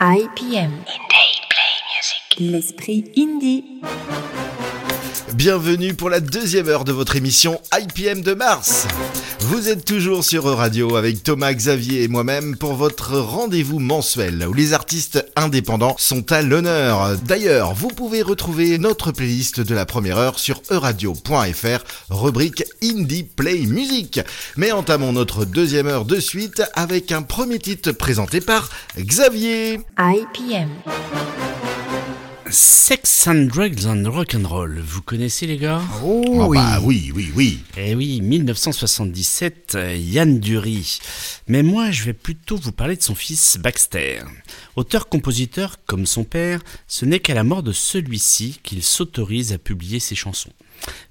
IPM. L'esprit indie. Bienvenue pour la deuxième heure de votre émission IPM de mars. Vous êtes toujours sur Radio avec Thomas, Xavier et moi-même pour votre rendez-vous mensuel où les artistes indépendants sont à l'honneur. D'ailleurs, vous pouvez retrouver notre playlist de la première heure sur euradio.fr, rubrique Indie Play Music. Mais entamons notre deuxième heure de suite avec un premier titre présenté par Xavier. IPM. Sex and Drugs and Rock'n'Roll, vous connaissez les gars? Oh, oui. bah oui, oui, oui. Eh oui, 1977, euh, Yann Dury. Mais moi, je vais plutôt vous parler de son fils Baxter. Auteur-compositeur comme son père, ce n'est qu'à la mort de celui-ci qu'il s'autorise à publier ses chansons.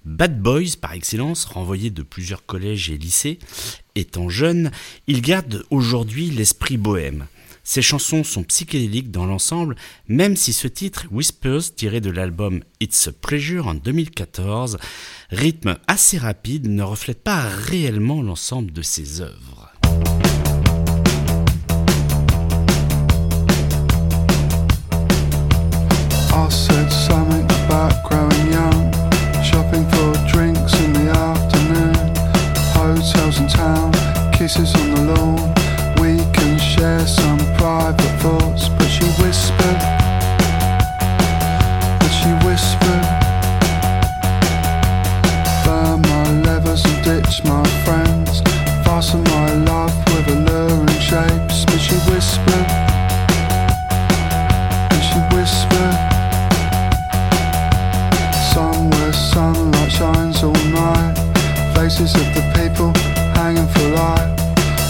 Bad Boys, par excellence, renvoyé de plusieurs collèges et lycées, étant jeune, il garde aujourd'hui l'esprit bohème. Ses chansons sont psychédéliques dans l'ensemble, même si ce titre, Whispers, tiré de l'album It's a Pleasure en 2014, rythme assez rapide, ne reflète pas réellement l'ensemble de ses œuvres. share fasten my love with alluring shapes, but she whispered, and she whispered, somewhere sunlight shines all night, faces of the people hanging for light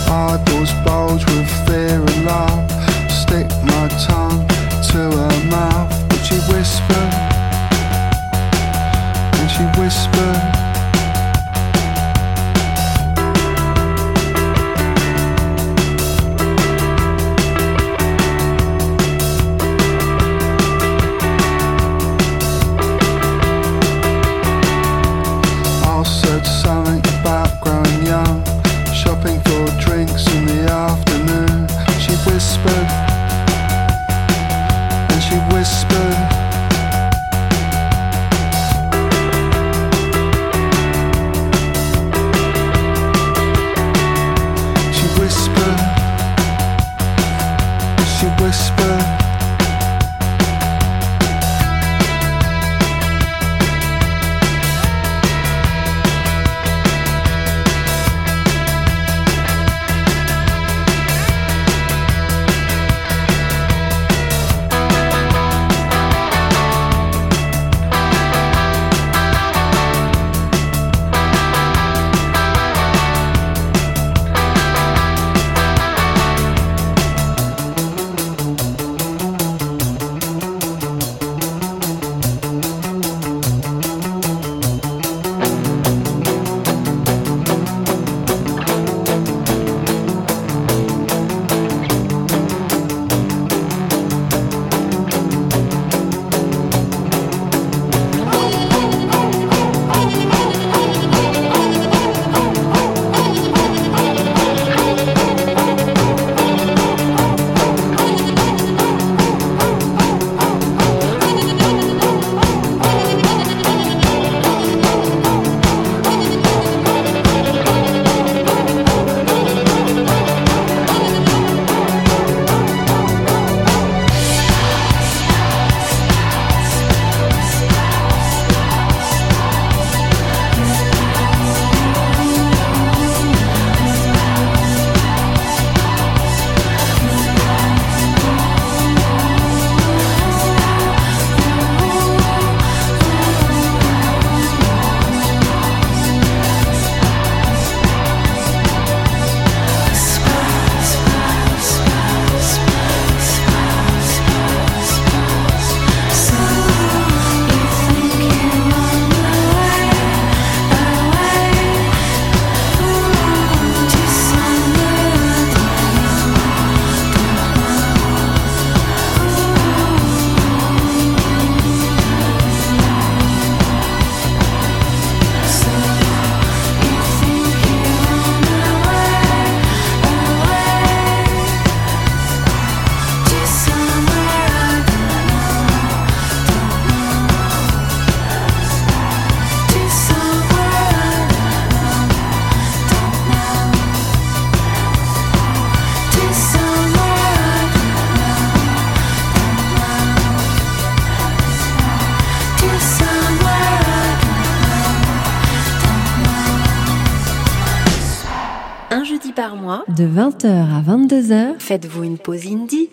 eyeballs bulge with fear and love. Stick my tongue to her mouth, but she whispered, and she whispered. 22h, faites-vous une pause indie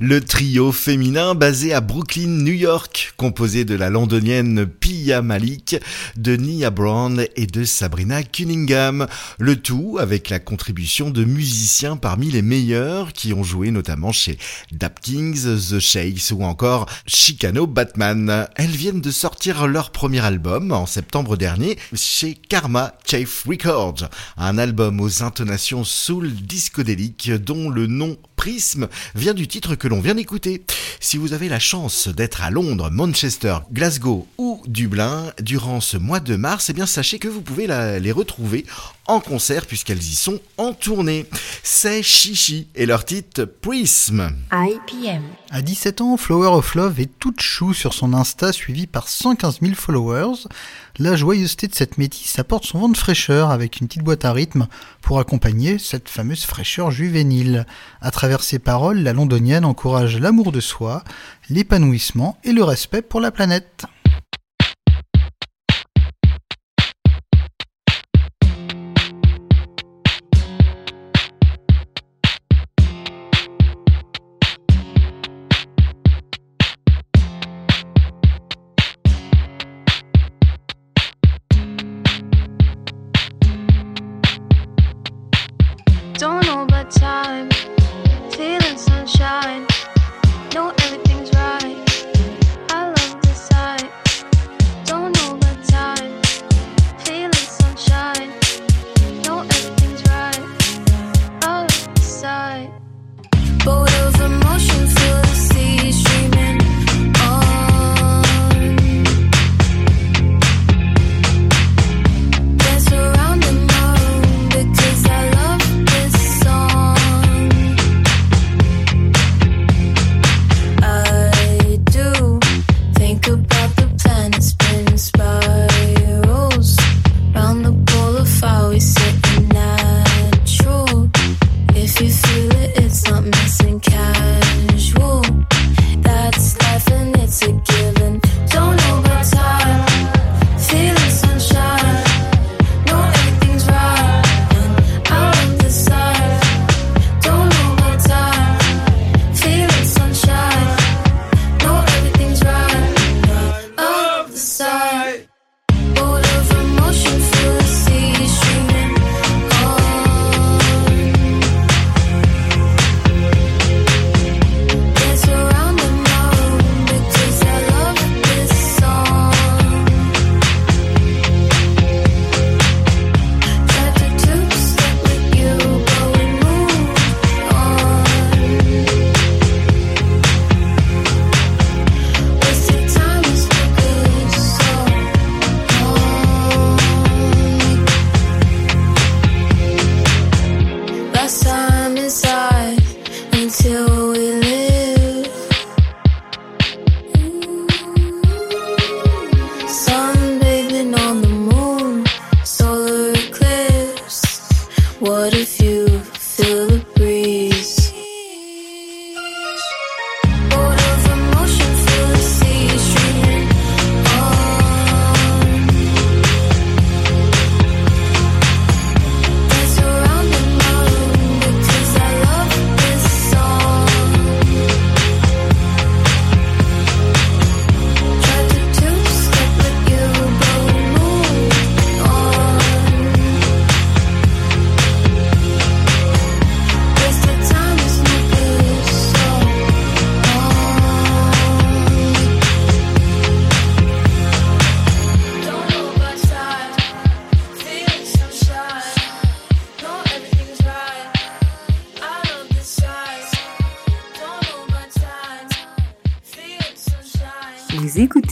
Le trio féminin basé à Brooklyn, New York, composé de la londonienne Pia Malik, de Nia Brown et de Sabrina Cunningham. Le tout avec la contribution de musiciens parmi les meilleurs qui ont joué notamment chez Dap Kings, The Shakes ou encore Chicano Batman. Elles viennent de sortir leur premier album en septembre dernier chez Karma Chafe Records, un album aux intonations soul discodéliques dont le nom Vient du titre que l'on vient d'écouter. Si vous avez la chance d'être à Londres, Manchester, Glasgow ou Dublin durant ce mois de mars, eh bien sachez que vous pouvez la- les retrouver en concert puisqu'elles y sont en tournée. C'est Chichi et leur titre Prism. IPM. À 17 ans, Flower of Love est toute chou sur son Insta, suivi par 115 000 followers. La joyeuseté de cette métisse apporte son vent de fraîcheur avec une petite boîte à rythme pour accompagner cette fameuse fraîcheur juvénile. À travers ses paroles, la londonienne encourage l'amour de soi, l'épanouissement et le respect pour la planète.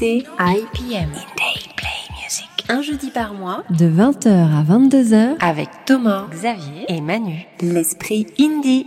Écoutez IPM. Un jeudi par mois De 20h à 22h, avec Thomas, Xavier et Manu. L'esprit indie.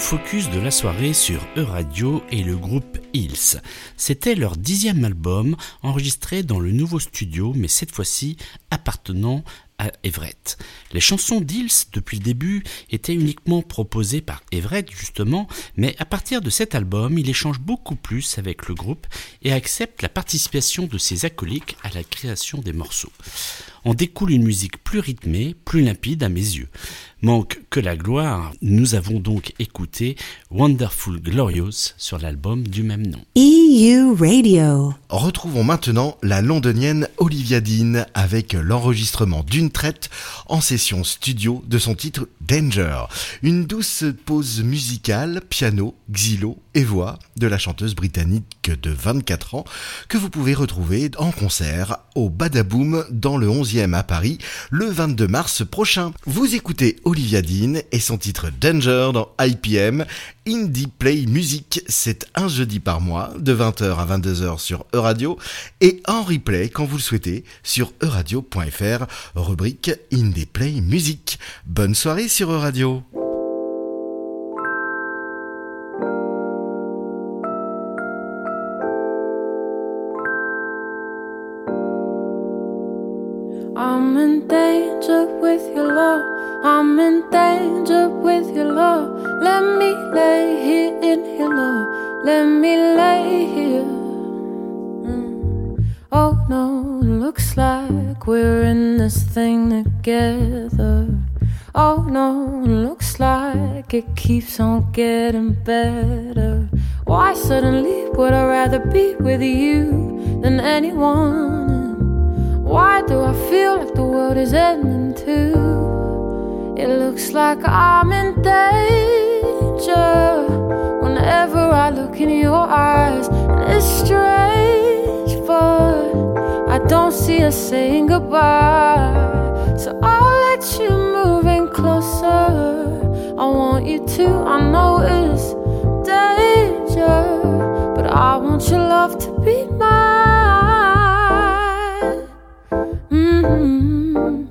Focus de la soirée sur E-Radio et le groupe Hills. C'était leur dixième album enregistré dans le nouveau studio, mais cette fois-ci appartenant à Everett. Les chansons d'Hills depuis le début étaient uniquement proposées par Everett justement, mais à partir de cet album, il échange beaucoup plus avec le groupe et accepte la participation de ses acolytes à la création des morceaux. En découle une musique plus rythmée, plus limpide à mes yeux. Manque que la gloire, nous avons donc écouté Wonderful Glorious sur l'album du même nom. EU Radio. Retrouvons maintenant la londonienne Olivia Dean avec l'enregistrement d'une traite en session studio de son titre Danger. Une douce pause musicale, piano, xylo et voix de la chanteuse britannique de 24 ans que vous pouvez retrouver en concert au Badaboom dans le 11e à Paris le 22 mars prochain. Vous écoutez Olivia Dean et son titre Danger dans IPM Indie Play Music. C'est un jeudi par mois de 20h à 22h sur Euradio et en replay quand vous le souhaitez sur euradio.fr rubrique Indie Play Music. Bonne soirée sur Euradio. I'm in danger with your love. I'm in danger with your love. Let me lay here in your love. Let me lay here. Mm. Oh no, looks like we're in this thing together. Oh no, looks like it keeps on getting better. Why suddenly would I rather be with you than anyone? Why do I feel like the world is ending too? It looks like I'm in danger whenever I look in your eyes. And it's strange, but I don't see us saying goodbye. So I'll let you move in closer. I want you to, I know it's danger, but I want your love to be mine. Mhm.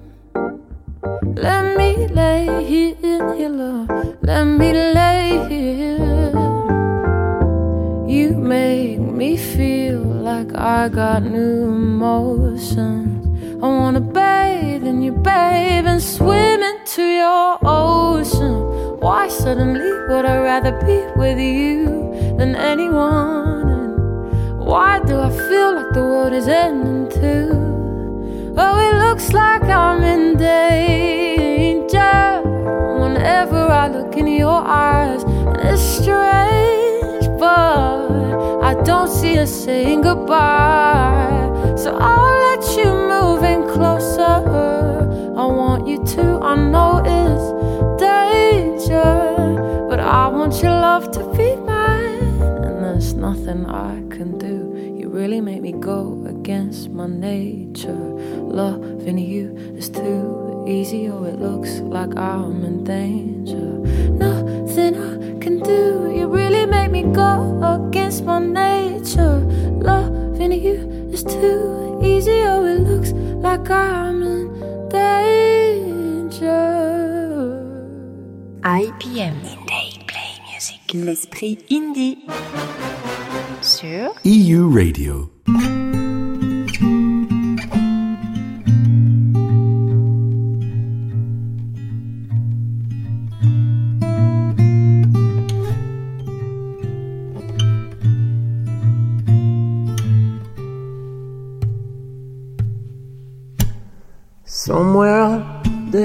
Let me lay here in your love. Let me lay here. You make me feel like I got new emotions. I wanna bathe in you, babe, and swim into your ocean. Why suddenly would I rather be with you than anyone? And why do I feel like the world is ending too? Oh, it looks like I'm in danger whenever I look in your eyes. And it's strange, but I don't see us saying goodbye. So I'll let you move in closer. I want you to, I know it's danger, but I want your love to be mine. And there's nothing I can do. You really make me go against my nature. Loving you is too easy, oh, it looks like I'm in danger. Nothing I can do. You really make me go against my nature. Loving you is too easy, oh, it looks like I'm in danger. IPM. Indie Play Music. L'esprit indie. Sur EU Radio.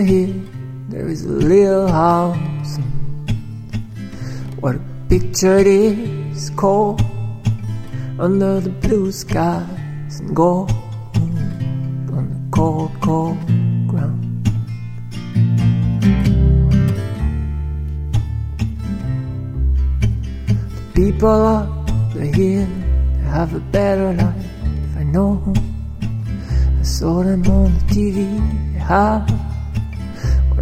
Hill, there is a little house. What a picture it is called under the blue skies and gold on the cold, cold ground. The people up the hill have a better life, I know. I saw them on the TV,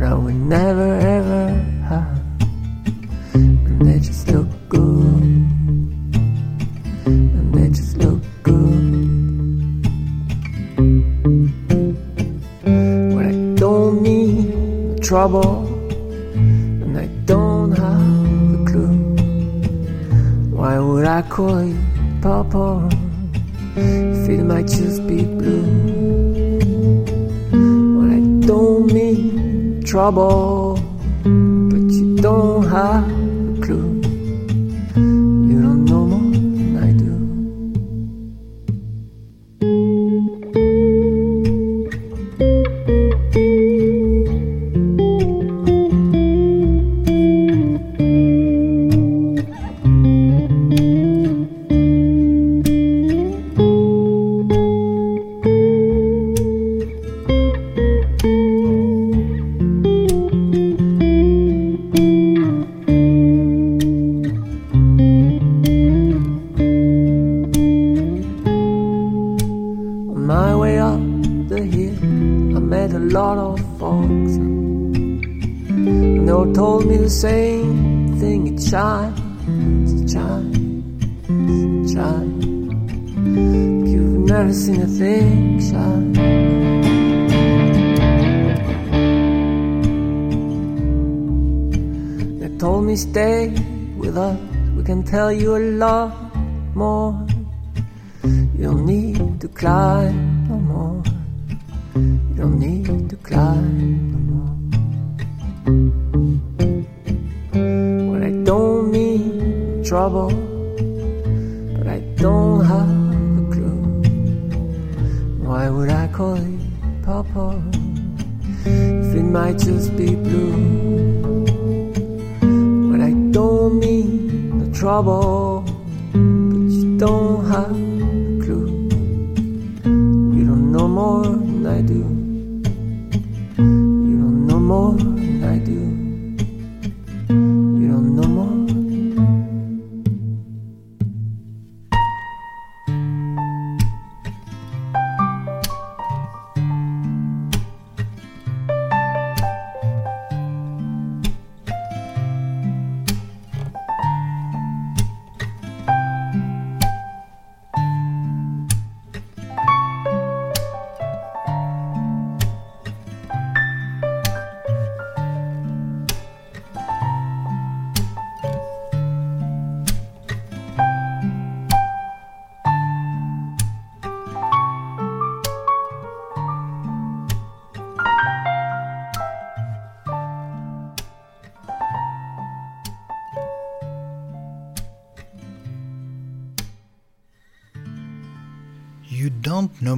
I would never ever have. And they just look good. And they just look good. But I don't need trouble. And I don't have a clue. Why would I call you Papa? If it might just be blue. But I don't mean trouble. But you don't have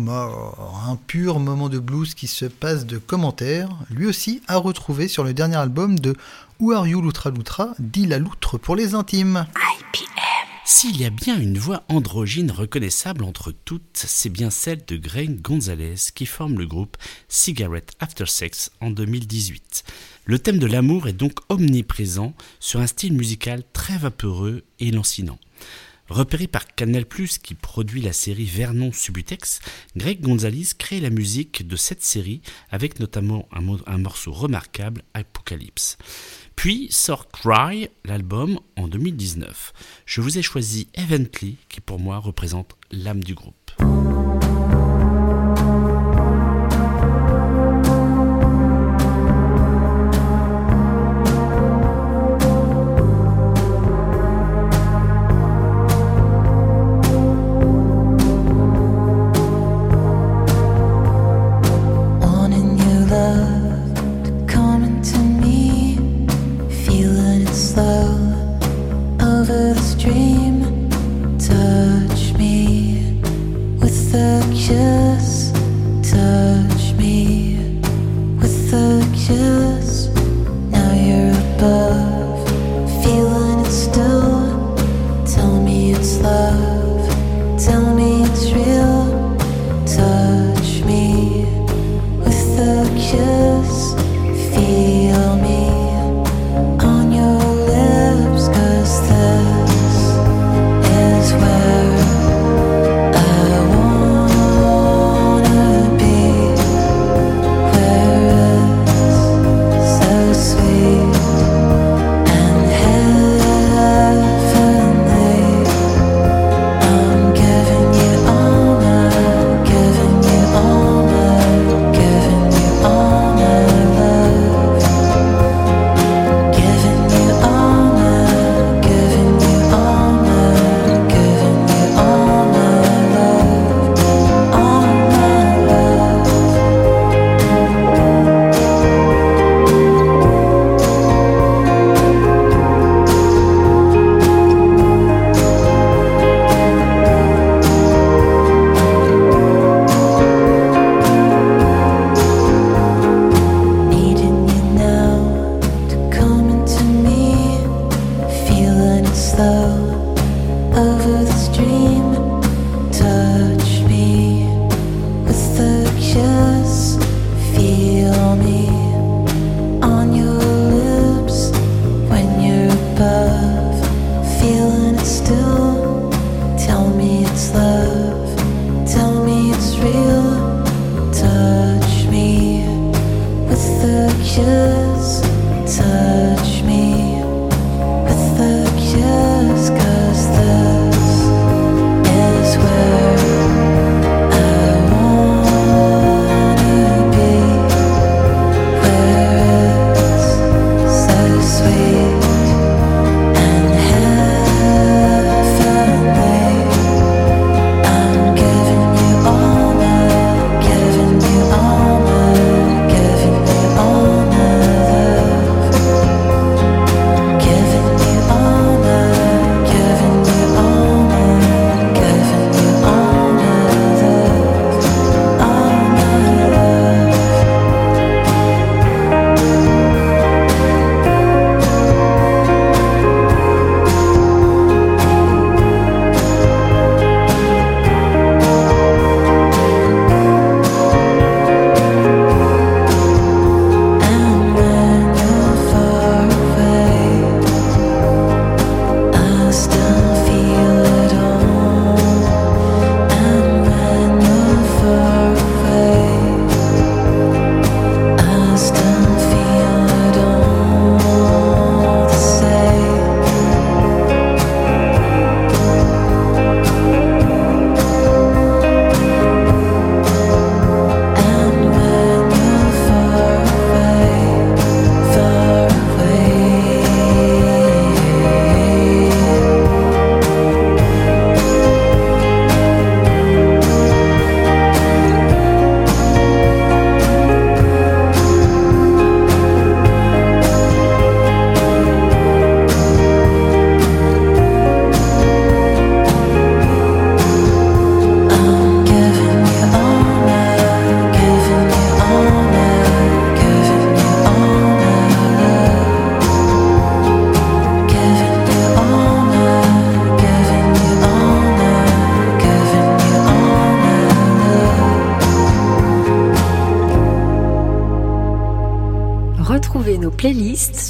More, un pur moment de blues qui se passe de commentaires, lui aussi à retrouver sur le dernier album de Who Are You Loutra Loutra, dit la loutre pour les intimes. S'il y a bien une voix androgyne reconnaissable entre toutes, c'est bien celle de Greg Gonzalez qui forme le groupe Cigarette After Sex en 2018. Le thème de l'amour est donc omniprésent sur un style musical très vaporeux et lancinant. Repéré par Canal+, qui produit la série Vernon Subutex, Greg Gonzalez crée la musique de cette série avec notamment un, un morceau remarquable, Apocalypse. Puis sort Cry, l'album, en 2019. Je vous ai choisi Evently, qui pour moi représente l'âme du groupe.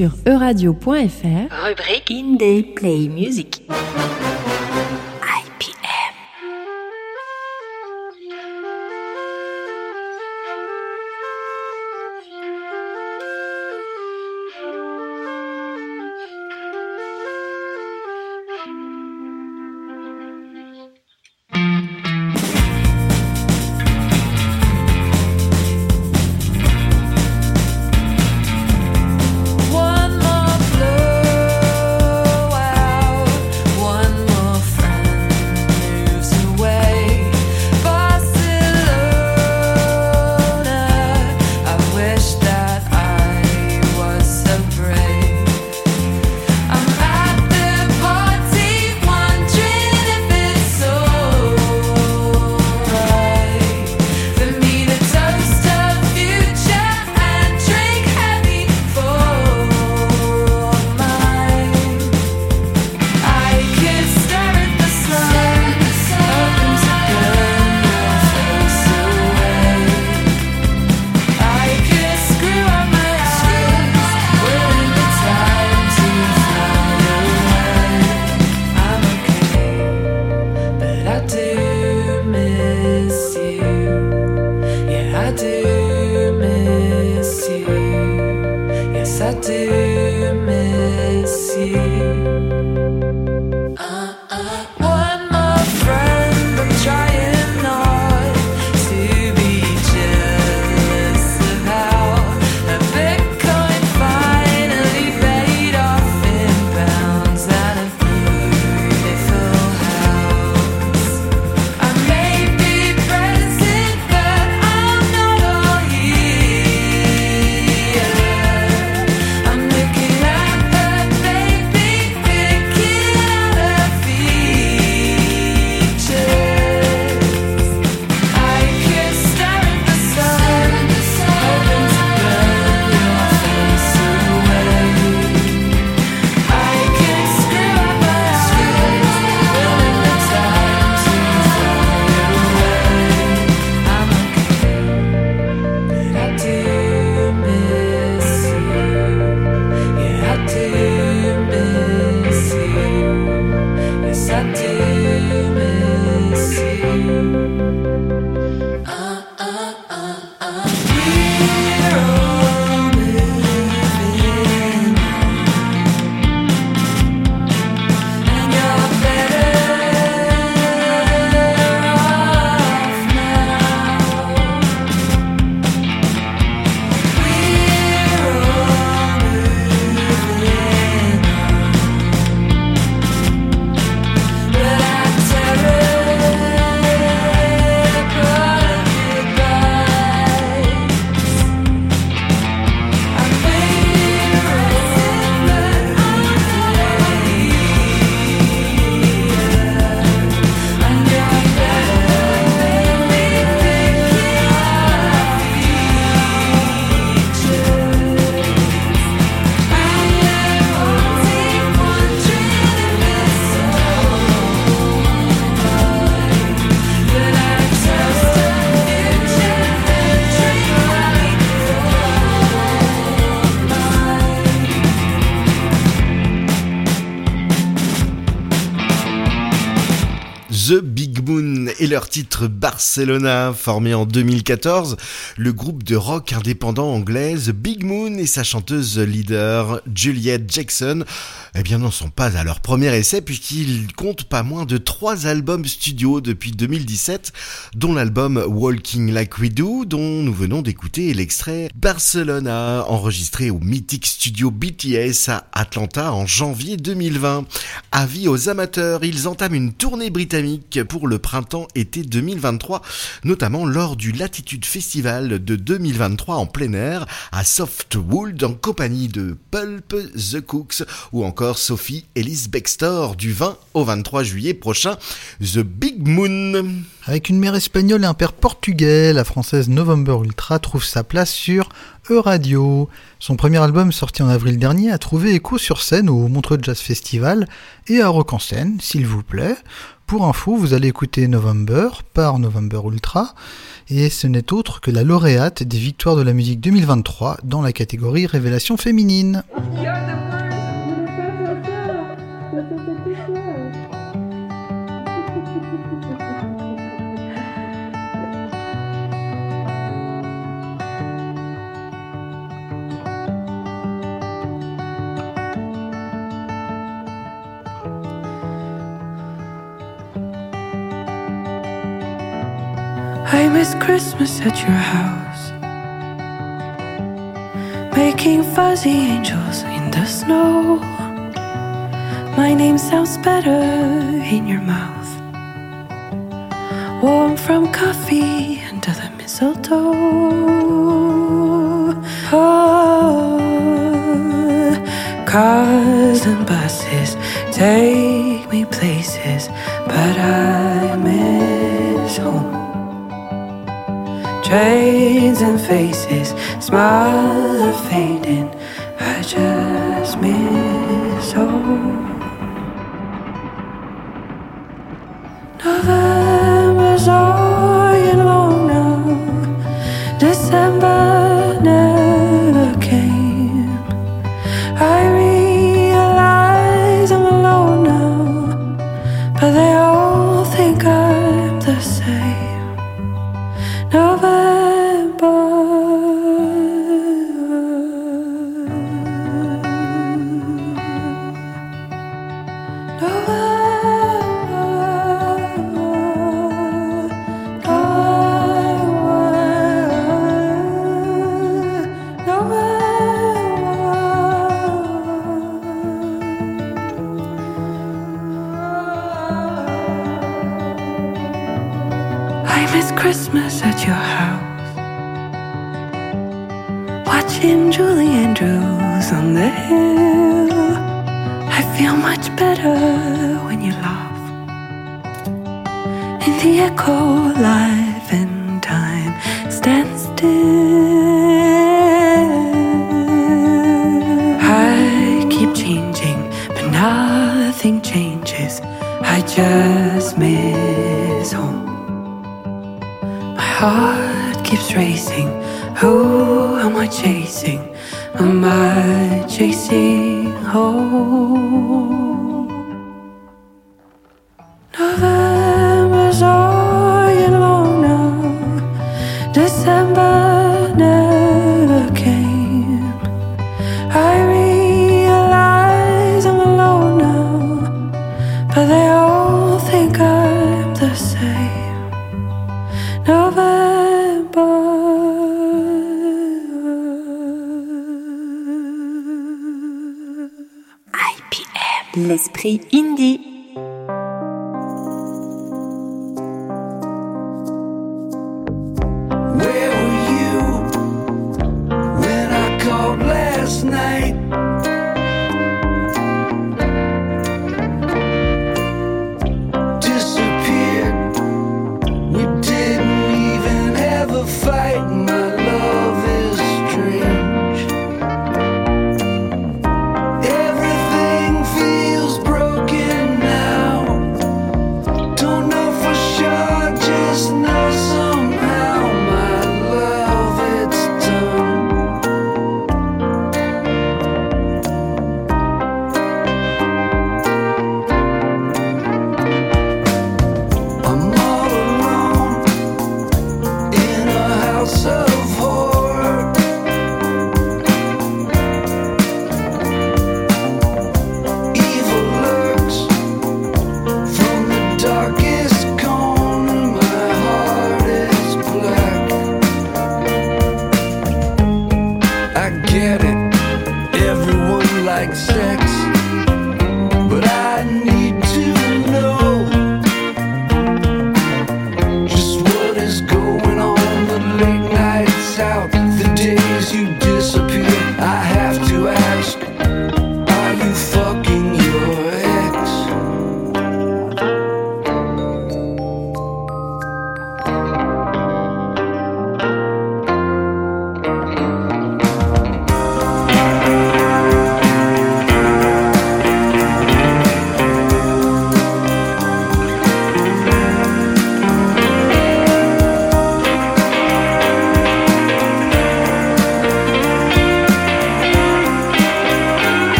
Sur euradio.fr. Rubrique Indie Play Music. Leur titre Barcelona, formé en 2014, le groupe de rock indépendant anglais Big Moon et sa chanteuse leader Juliette Jackson, eh bien n'en sont pas à leur premier essai puisqu'ils comptent pas moins de trois albums studio depuis 2017, dont l'album Walking Like We Do, dont nous venons d'écouter l'extrait Barcelona, enregistré au mythique studio BTS à Atlanta en janvier 2020. Avis aux amateurs, ils entament une tournée britannique pour le printemps-été 2023, notamment lors du Latitude Festival de 2023 en plein air à Softwood en compagnie de Pulp, The Cooks ou encore Sophie Ellis Bextor du 20 au 23 juillet prochain, The Big Moon. Avec une mère espagnole et un père portugais, la française November Ultra trouve sa place sur E-Radio. Son premier album sorti en avril dernier a trouvé écho sur scène au Montreux Jazz Festival et à Rock en scène, s'il vous plaît. Pour info, vous allez écouter November par November Ultra, et ce n'est autre que la lauréate des victoires de la musique 2023 dans la catégorie Révélation féminine. Christmas at your house. Making fuzzy angels in the snow. My name sounds better in your mouth. Warm from coffee under the mistletoe. Oh, cars and buses take me places, but I Trains and faces, smiles are fading. Christmas at your house. Watching Julie Andrews on the hill. I feel much better when you laugh. In the echo, life and time stand still. I keep changing, but nothing changes. I just miss home. Heart keeps racing. Who am I chasing? Am I chasing home? L'esprit indie.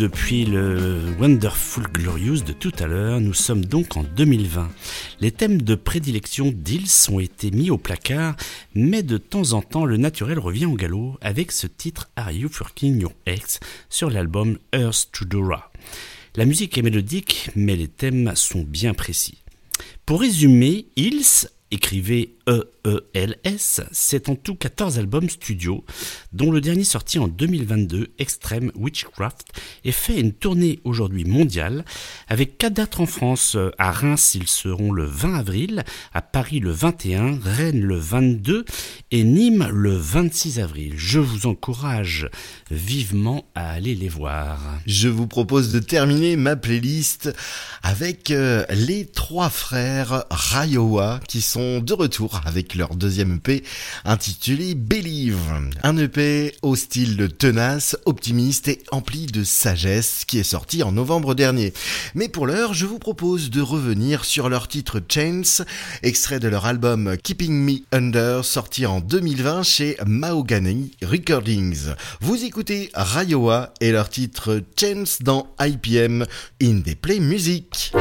Depuis le Wonderful Glorious de tout à l'heure. Nous sommes donc en 2020. Les thèmes de prédilection d'Ils ont été mis au placard, mais de temps en temps, le naturel revient au galop avec ce titre Are You Fucking Your Ex sur l'album Earth to Dora. La musique est mélodique, mais les thèmes sont bien précis. Pour résumer, Ils écrivez E-E-L-S, c'est en tout 14 albums studio, dont le dernier sorti en 2022, Extreme Witchcraft, et fait une tournée aujourd'hui mondiale, avec quatre dates en France. À Reims, ils seront le 20 avril, à Paris le 21, Rennes le 22 et Nîmes le 26 avril. Je vous encourage vivement à aller les voir. Je vous propose de terminer ma playlist avec euh, les trois frères Rayowa qui sont de retour avec leur deuxième EP intitulé Believe. Un EP au style tenace, optimiste et empli de sagesse qui est sorti en novembre dernier. Mais pour l'heure, je vous propose de revenir sur leur titre Chains, extrait de leur album Keeping Me Under sorti en 2020 chez Mahogany Recordings. Vous écoutez Rayowa et leur titre Chains dans IPM in the Play Music.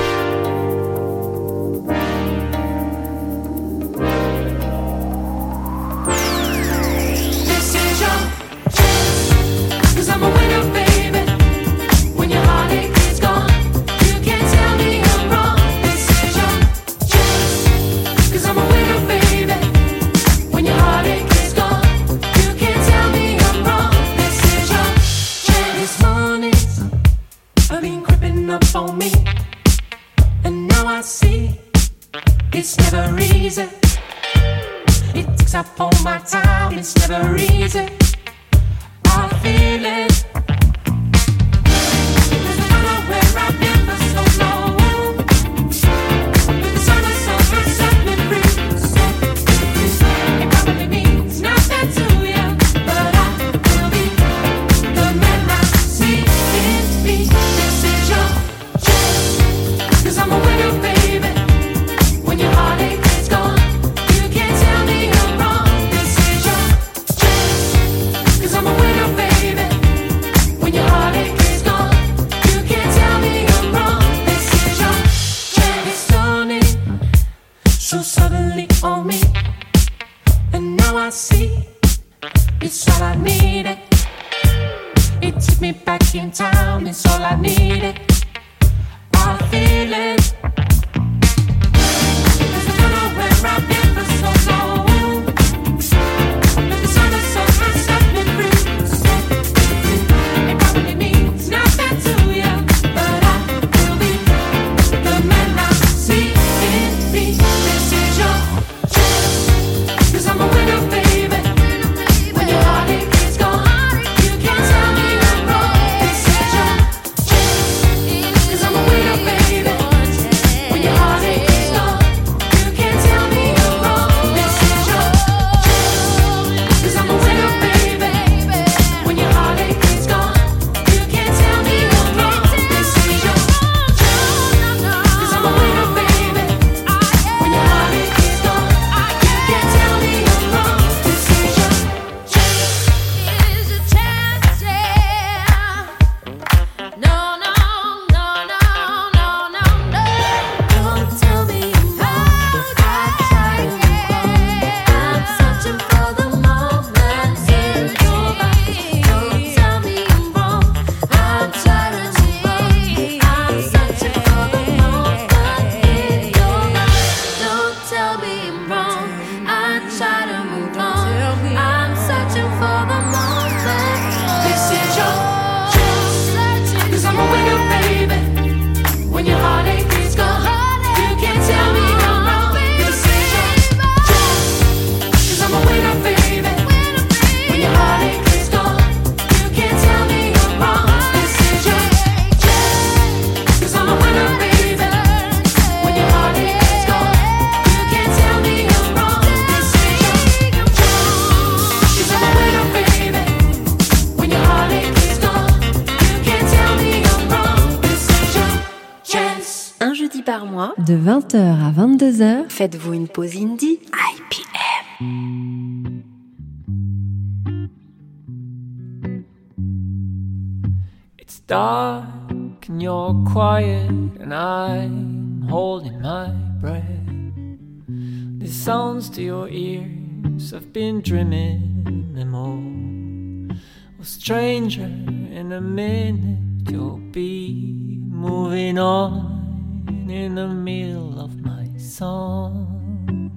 Never easy. Par mois, de 20h à 22h faites-vous une pause indie IPM. It's dark and you're quiet, and I'm holding my breath. These sounds to your ears, I've been dreaming them all. A stranger, in a minute you'll be moving on in the middle of my song.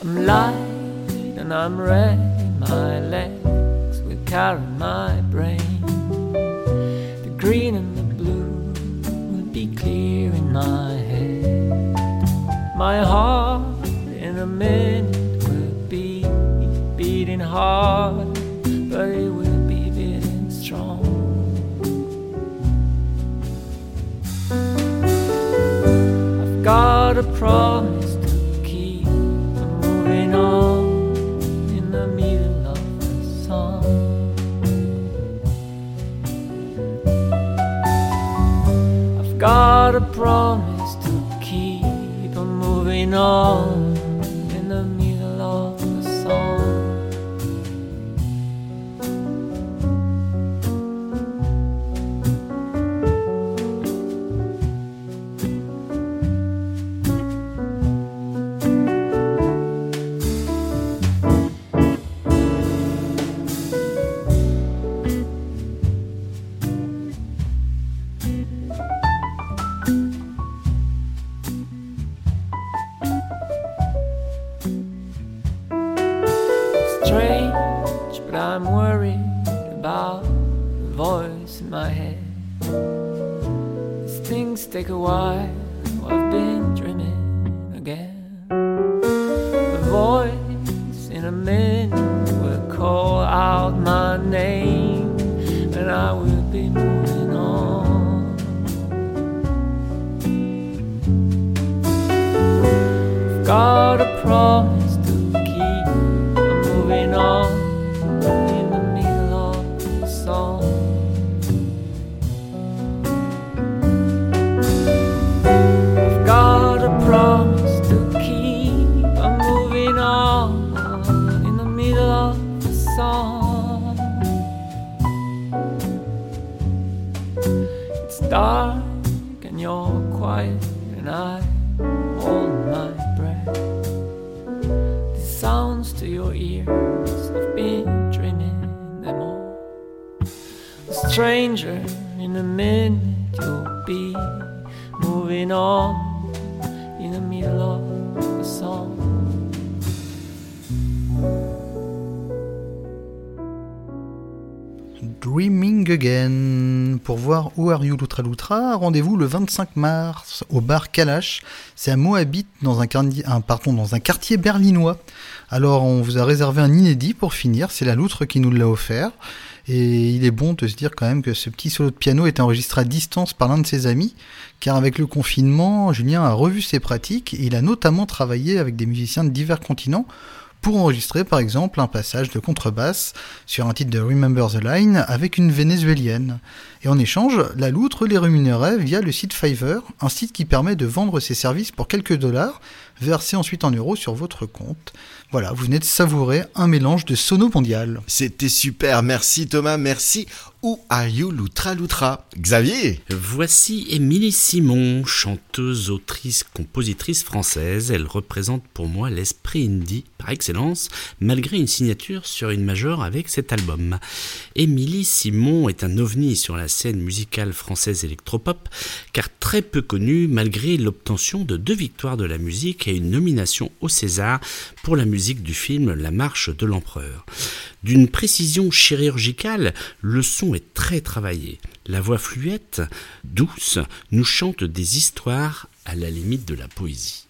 I'm light and I'm red, my legs will carry my brain. The green and the blue will be clear in my head. My heart in a minute will be beating hard, but it will got a promise to keep moving on in the middle of the song. I've got a promise to keep moving on strange, but I'm worried about the voice in my head. These things take a while, rendez-vous le 25 mars au bar Kalash. C'est à Moabit, dans un, dans un quartier berlinois. Alors, on vous a réservé un inédit pour finir. C'est la loutre qui nous l'a offert. Et il est bon de se dire quand même que ce petit solo de piano est enregistré à distance par l'un de ses amis, car avec le confinement, Julien a revu ses pratiques et il a notamment travaillé avec des musiciens de divers continents pour enregistrer par exemple un passage de contrebasse sur un titre de Remember the Line avec une vénézuélienne. Et en échange, la loutre les rémunérait via le site Fiverr, un site qui permet de vendre ses services pour quelques dollars, versés ensuite en euros sur votre compte. Voilà, vous venez de savourer un mélange de sono mondial. C'était super, merci Thomas, merci. Où are you Loutra Loutra? Xavier? Voici Émilie Simon, chanteuse, autrice, compositrice française. Elle représente pour moi l'esprit indie par excellence, malgré une signature sur une major avec cet album. Émilie Simon est un ovni sur la scène musicale française électropop, car très peu connue malgré l'obtention de deux victoires de la musique et une nomination au César pour la musique du film La Marche de l'Empereur. D'une précision chirurgicale, le son est très travaillé. La voix fluette, douce, nous chante des histoires à la limite de la poésie.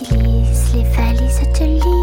Déstabilisent les valises de Lise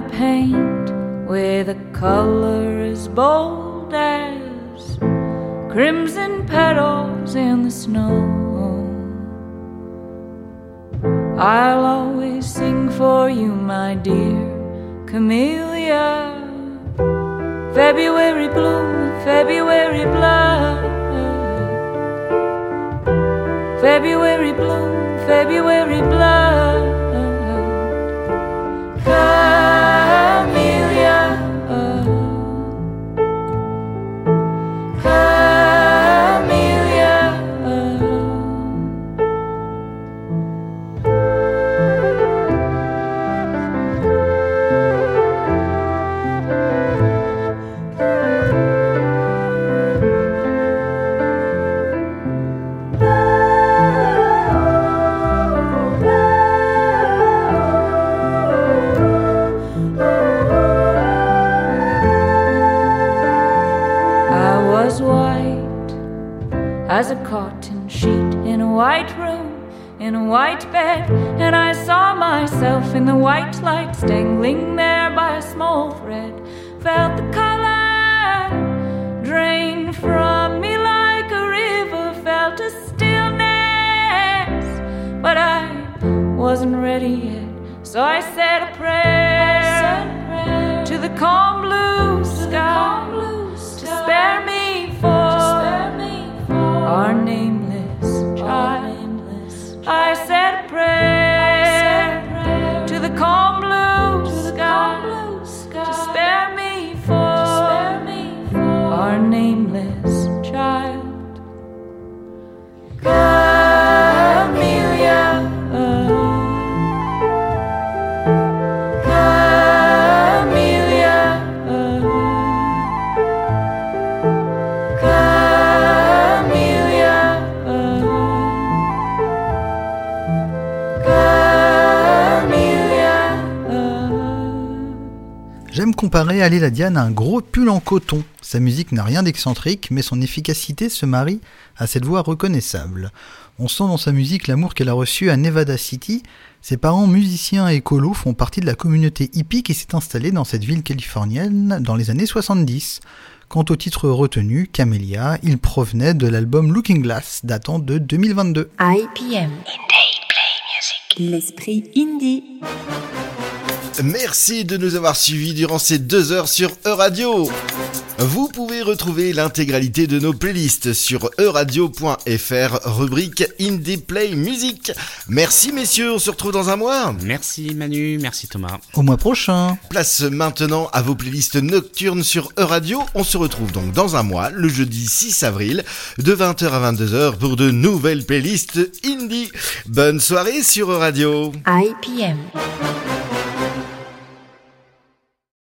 never paint with a color as bold as crimson petals in the snow. I'll always sing for you, my dear camellia. February bloom, February blood. February bloom, February blood. The white light dangling there by a small thread. Felt the color drain from me like a river, felt a stillness, but I wasn't ready yet, so I said a prayer, to the calm Comparer Aléla Diane à un gros pull en coton. Sa musique n'a rien d'excentrique, mais son efficacité se marie à cette voix reconnaissable. On sent dans sa musique l'amour qu'elle a reçu à Nevada City. Ses parents musiciens et écolos font partie de la communauté hippie qui s'est installée dans cette ville californienne dans les années 70. Quant au titre retenu, Camellia, il provenait de l'album Looking Glass datant de 2022. IPM. L'esprit indie. Merci de nous avoir suivis durant ces deux heures sur E-Radio. Vous pouvez retrouver l'intégralité de nos playlists sur euradio.fr, rubrique Indie Play Music. Merci messieurs, on se retrouve dans un mois. Merci Manu, merci Thomas. Au mois prochain. Place maintenant à vos playlists nocturnes sur E-Radio. On se retrouve donc dans un mois, le jeudi 6 avril, de 20h à 22h pour de nouvelles playlists indie. Bonne soirée sur E-Radio. IPM.